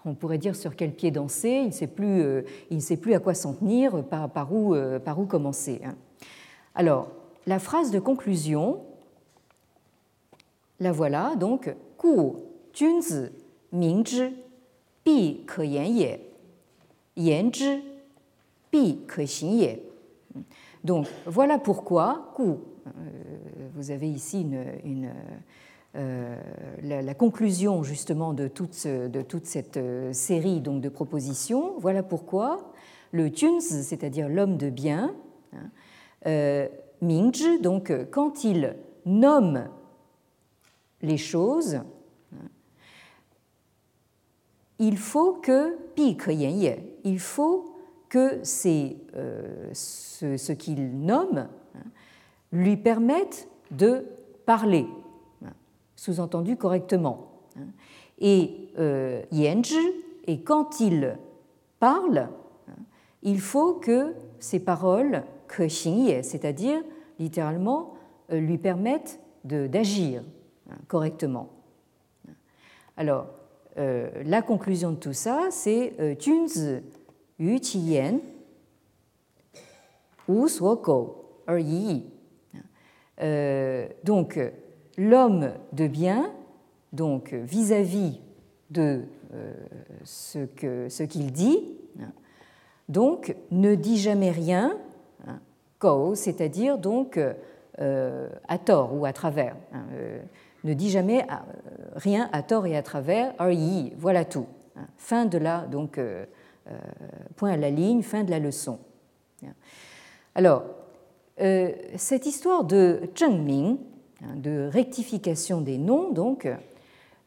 Speaker 2: on pourrait dire sur quel pied danser, il ne sait plus, il ne sait plus à quoi s'en tenir, par, par, où, par où commencer. Hein. Alors, la phrase de conclusion, la voilà, donc, Ku Junzi Mingzhi Bi Ke Yan Ye. Donc voilà pourquoi euh, vous avez ici euh, la, conclusion justement de toute, cette euh, série donc, de propositions. Voilà pourquoi le Junzi, c'est-à-dire l'homme de bien, hein, Mingzhi, donc quand il nomme les choses, il faut que il faut que euh, ce, qu'il nomme hein, lui permette de parler, hein, sous-entendu correctement. Hein. Et euh, et quand il parle, il faut que ces paroles, c'est-à-dire littéralement, euh, lui permettent d'agir correctement. Alors, la conclusion de tout ça, c'est euh, Junzi yu qi yan wu suo gou er yi euh, Donc, l'homme de bien, donc vis-à-vis de ce qu'il dit, donc ne dit jamais rien, hein, c'est-à-dire donc à tort ou à travers. Hein, ne dit jamais euh, rien à tort et à travers, yi, voilà tout. Hein. Fin de la, donc, euh, euh, point à la ligne, fin de la leçon. Alors, cette histoire de Zhengming, hein, de rectification des noms, donc,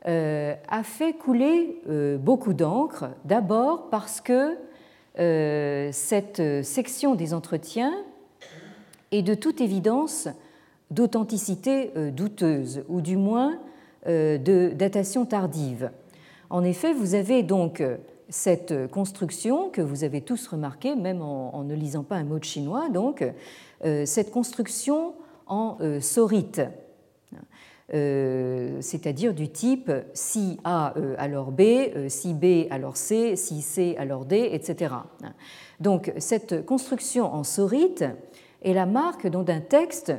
Speaker 2: a fait couler beaucoup d'encre, d'abord parce que cette section des entretiens est de toute évidence d'authenticité euh, douteuse, ou du moins euh, de datation tardive. En effet, vous avez donc euh, cette construction que vous avez tous remarqué, même en, ne lisant pas un mot de chinois, donc cette construction en sorite, c'est-à-dire du type si A alors B, si B alors C, si C alors D, etc. Donc cette construction en sorite est la marque d'un texte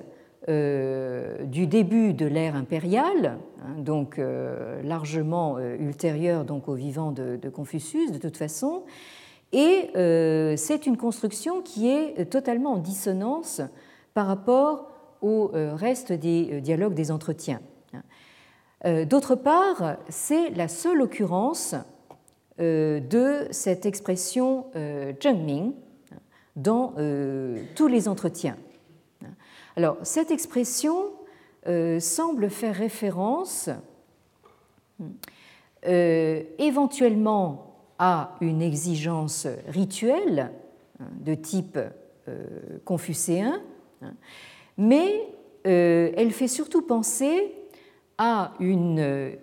Speaker 2: du début de l'ère impériale, hein, donc euh, largement euh, ultérieure donc, au vivant de, Confucius de toute façon, et c'est une construction qui est totalement en dissonance par rapport au reste des dialogues des entretiens. D'autre part, c'est la seule occurrence de cette expression zhengming dans tous les entretiens. Alors, cette expression euh, semble faire référence euh, éventuellement à une exigence rituelle hein, de type euh, confucéen, hein, mais elle fait surtout penser à une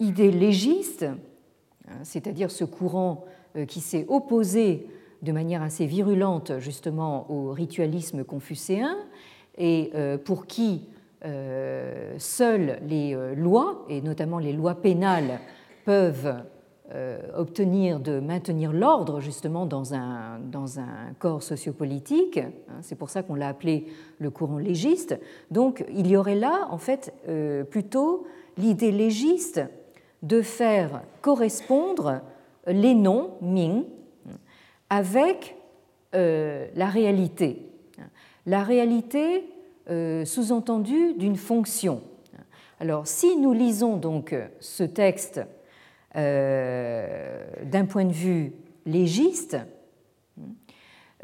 Speaker 2: idée légiste, hein, c'est-à-dire ce courant qui s'est opposé de manière assez virulente justement au ritualisme confucéen et euh, pour qui euh, seules les euh, lois, et notamment les lois pénales, peuvent obtenir de maintenir l'ordre justement dans un, dans un corps sociopolitique. Hein, c'est pour ça qu'on l'a appelé le courant légiste. Donc il y aurait là en fait plutôt l'idée légiste de faire correspondre les noms Ming avec la réalité. La réalité sous-entendue d'une fonction. Alors, si nous lisons donc ce texte euh, d'un point de vue légiste,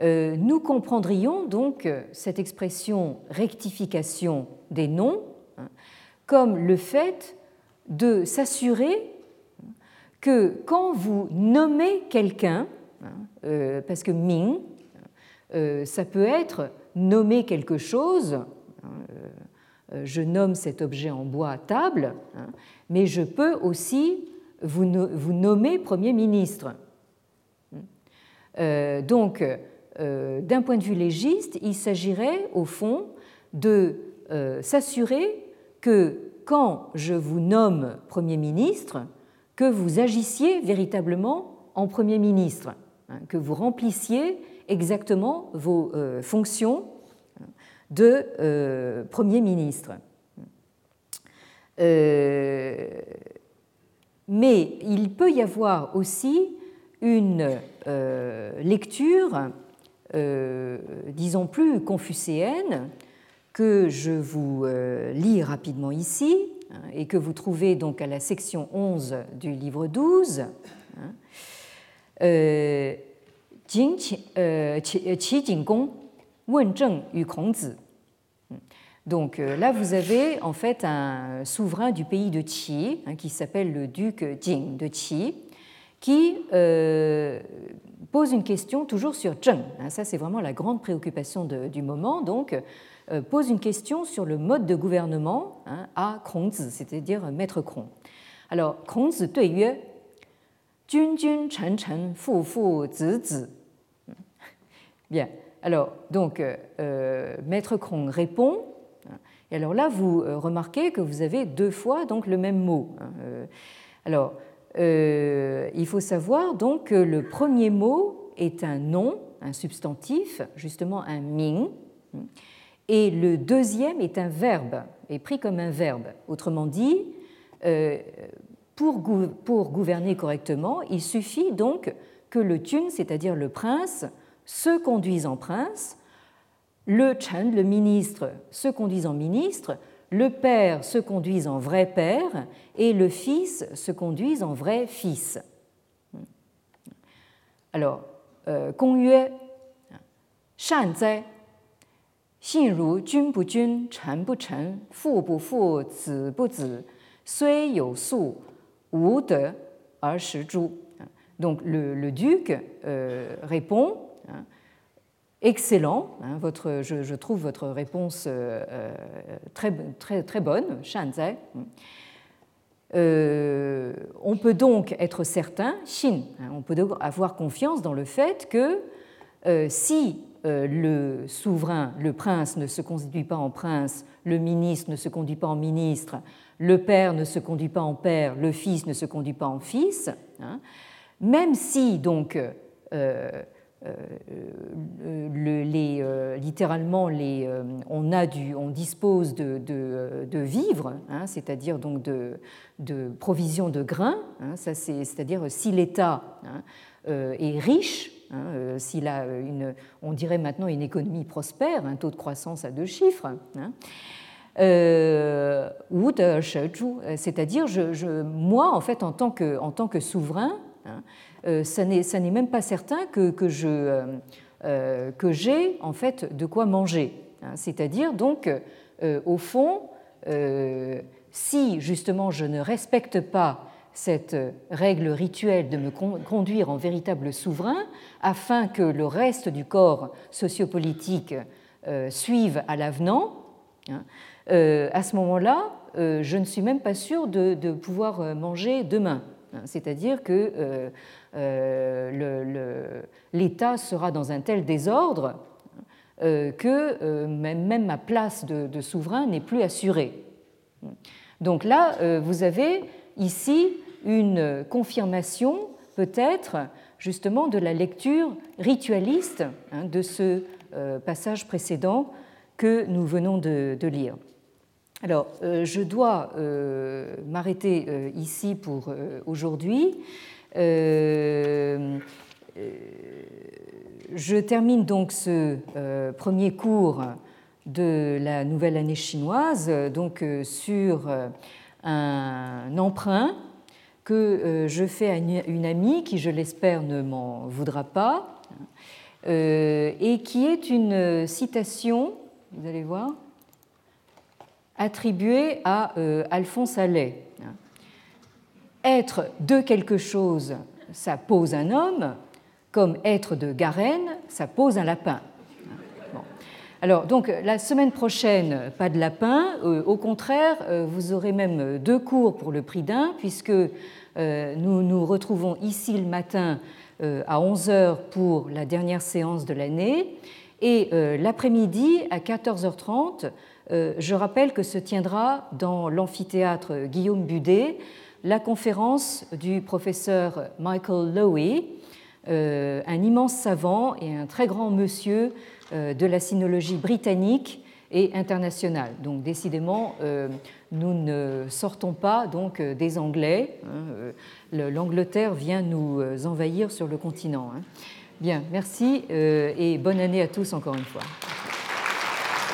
Speaker 2: euh, nous comprendrions donc cette expression rectification des noms hein, comme le fait de s'assurer que quand vous nommez quelqu'un, hein, euh, parce que Ming, ça peut être nommer quelque chose, hein, euh, je nomme cet objet en bois table, hein, mais je peux aussi vous, nommer Premier ministre. Euh, donc, euh, d'un point de vue légiste, il s'agirait au fond de s'assurer que quand je vous nomme Premier ministre, que vous agissiez véritablement en Premier ministre, hein, que vous remplissiez exactement vos fonctions de euh, Premier ministre. Euh, mais il peut y avoir aussi une euh, lecture, disons plus confucéenne, que je vous lis rapidement ici hein, et que vous trouvez donc à la section 11 du livre 12. Donc euh, là, vous avez en fait un souverain du pays de Qi, hein, qui s'appelle le duc Jing de Qi, qui euh, pose une question toujours sur Zheng. Hein, ça, c'est vraiment la grande préoccupation du moment. Donc, euh, pose une question sur le mode de gouvernement hein, à Kongzi, c'est-à-dire maître Kong. Alors, Kongzi Yue, Jun Jun Chen Chen Fu Fu Zi Zi. Bien. Alors, donc, maître Kong répond et alors là, vous euh, remarquez que vous avez deux fois donc le même mot. Hein, euh. Alors, euh, il faut savoir donc que le premier mot est un nom, un substantif, justement un ming, et le deuxième est un verbe, est pris comme un verbe. Autrement dit, pour, pour gouverner correctement, il suffit donc que le tun, c'est-à-dire le prince, se conduise en prince, le Chen, le ministre, se conduise en ministre, le père se conduise en vrai père et le fils se conduise en vrai fils. Alors, euh, Gong Yue, Shan Zai, Xin Ru, Jun Bu Jun, Chen Bu Chen, Fu Bu Fu, Zi Bu Zi, Sui You Su, Wu De, Er Shi Zhu. Donc, le, le duc euh, répond excellent. Hein, votre, je, trouve votre réponse euh, euh, très, bonne, Shanzai. Euh, on peut donc être certain, Xin, hein, on peut avoir confiance dans le fait que si le souverain, le prince ne se conduit pas en prince, le ministre ne se conduit pas en ministre, le père ne se conduit pas en père, le fils ne se conduit pas en fils, hein, même si donc le, les, euh, littéralement, euh, on, a on dispose de, de, vivres, hein, c'est-à-dire donc de, de provisions de grains, hein, ça c'est, c'est-à-dire si l'État hein, est riche, hein, s'il a une, on dirait maintenant une économie prospère, un taux de croissance à deux chiffres, ou c'est-à-dire je, je, moi en fait en tant que, souverain, euh, ça n'est même pas certain euh, euh, que j'ai en fait de quoi manger. Hein. C'est-à-dire donc, au fond, si justement je ne respecte pas cette règle rituelle de me conduire en véritable souverain afin que le reste du corps sociopolitique suive à l'avenant, hein, à ce moment-là, je ne suis même pas sûr de pouvoir manger demain. Hein. C'est-à-dire que euh, l'État sera dans un tel désordre euh, que euh, même ma place de, souverain n'est plus assurée. Donc là, vous avez ici une confirmation peut-être justement de la lecture ritualiste hein, de ce euh, passage précédent que nous venons de, lire. Alors, euh, je dois euh, m'arrêter ici pour aujourd'hui. je termine donc ce premier cours de la nouvelle année chinoise, donc sur un emprunt que euh, je fais à une amie qui, je l'espère, ne m'en voudra pas, euh, et qui est une citation, vous allez voir, attribuée à euh, Alphonse Allais. Être de quelque chose, ça pose un homme, comme être de Garenne, ça pose un lapin. Alors, donc, la semaine prochaine, pas de lapin. Euh, au contraire, euh, vous aurez même deux cours pour le prix d'un, puisque nous nous retrouvons ici le matin à 11h pour la dernière séance de l'année. Et l'après-midi, à 14h30, je rappelle que se tiendra dans l'amphithéâtre Guillaume Budet la conférence du professeur Michael Lowy, un immense savant et un très grand monsieur euh, de la sinologie britannique et internationale. Donc décidément, euh, nous ne sortons pas donc euh, des Anglais. Hein, L'Angleterre vient nous envahir sur le continent. Hein. Bien, merci et bonne année à tous encore une fois.